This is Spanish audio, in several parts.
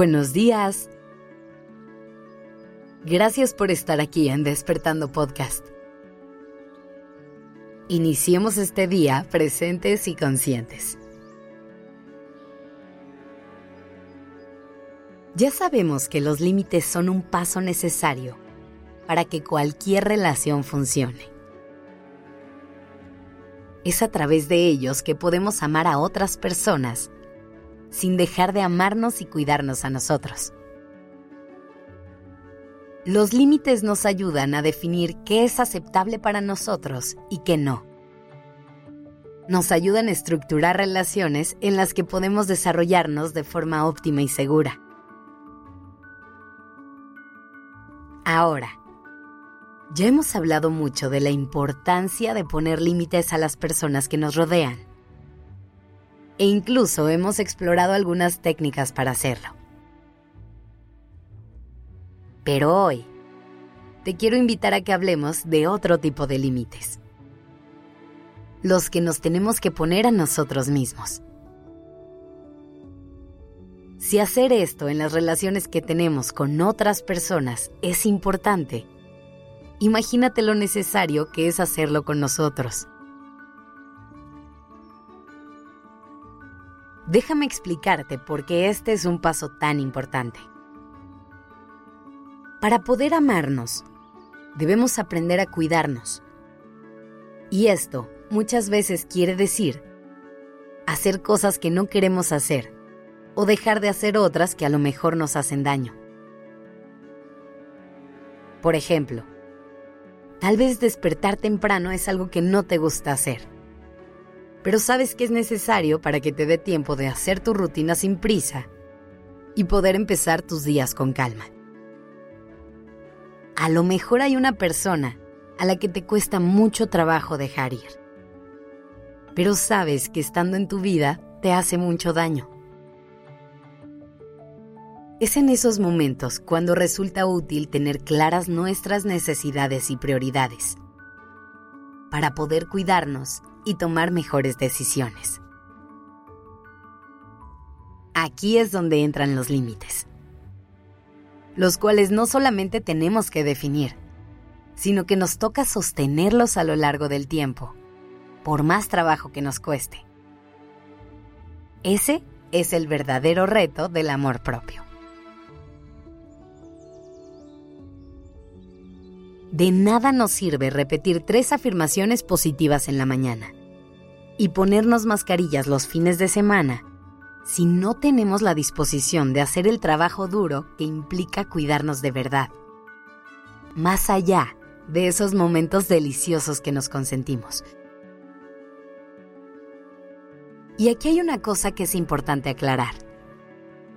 Buenos días. Gracias por estar aquí en Despertando Podcast. Iniciemos este día presentes y conscientes. Ya sabemos que los límites son un paso necesario para que cualquier relación funcione. Es a través de ellos que podemos amar a otras personas sin dejar de amarnos y cuidarnos a nosotros. Los límites nos ayudan a definir qué es aceptable para nosotros y qué no. Nos ayudan a estructurar relaciones en las que podemos desarrollarnos de forma óptima y segura. Ahora, ya hemos hablado mucho de la importancia de poner límites a las personas que nos rodean e incluso hemos explorado algunas técnicas para hacerlo. Pero hoy te quiero invitar a que hablemos de otro tipo de límites. Los que nos tenemos que poner a nosotros mismos. Si hacer esto en las relaciones que tenemos con otras personas es importante, imagínate lo necesario que es hacerlo con nosotros. Déjame explicarte por qué este es un paso tan importante. Para poder amarnos, debemos aprender a cuidarnos. Y esto muchas veces quiere decir hacer cosas que no queremos hacer o dejar de hacer otras que a lo mejor nos hacen daño. Por ejemplo, tal vez despertar temprano es algo que no te gusta hacer pero sabes que es necesario para que te dé tiempo de hacer tu rutina sin prisa y poder empezar tus días con calma. A lo mejor hay una persona a la que te cuesta mucho trabajo dejar ir, pero sabes que estando en tu vida te hace mucho daño. Es en esos momentos cuando resulta útil tener claras nuestras necesidades y prioridades para poder cuidarnos y tomar mejores decisiones. Aquí es donde entran los límites, los cuales no solamente tenemos que definir, sino que nos toca sostenerlos a lo largo del tiempo, por más trabajo que nos cueste. Ese es el verdadero reto del amor propio. De nada nos sirve repetir tres afirmaciones positivas en la mañana y ponernos mascarillas los fines de semana si no tenemos la disposición de hacer el trabajo duro que implica cuidarnos de verdad. Más allá de esos momentos deliciosos que nos consentimos. Y aquí hay una cosa que es importante aclarar.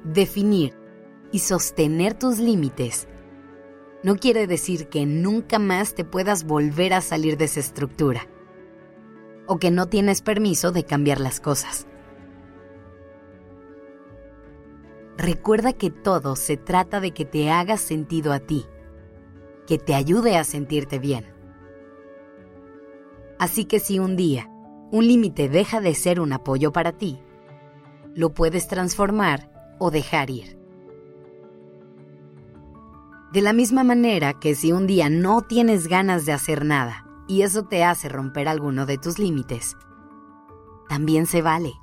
Definir y sostener tus límites no quiere decir que nunca más te puedas volver a salir de esa estructura o que no tienes permiso de cambiar las cosas. Recuerda que todo se trata de que te hagas sentido a ti, que te ayude a sentirte bien. Así que si un día un límite deja de ser un apoyo para ti, lo puedes transformar o dejar ir. De la misma manera que si un día no tienes ganas de hacer nada y eso te hace romper alguno de tus límites, también se vale.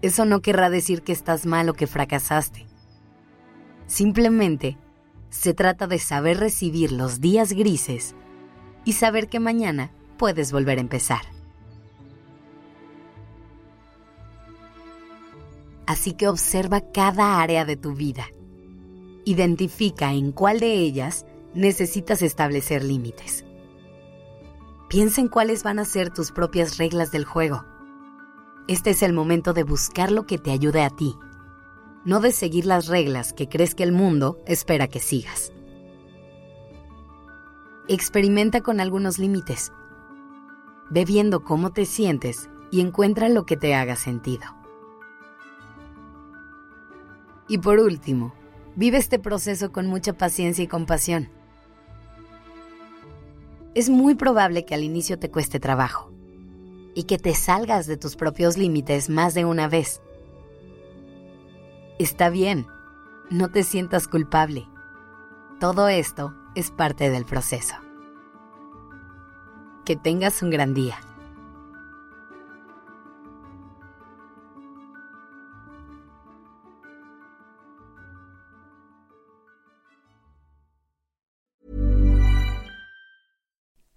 Eso no querrá decir que estás mal o que fracasaste. Simplemente se trata de saber recibir los días grises y saber que mañana puedes volver a empezar. Así que observa cada área de tu vida Identifica en cuál de ellas necesitas establecer límites. Piensa en cuáles van a ser tus propias reglas del juego. Este es el momento de buscar lo que te ayude a ti, no de seguir las reglas que crees que el mundo espera que sigas. Experimenta con algunos límites. Ve viendo cómo te sientes y encuentra lo que te haga sentido. Y por último, Vive este proceso con mucha paciencia y compasión. Es muy probable que al inicio te cueste trabajo y que te salgas de tus propios límites más de una vez. Está bien, no te sientas culpable. Todo esto es parte del proceso. Que tengas un gran día.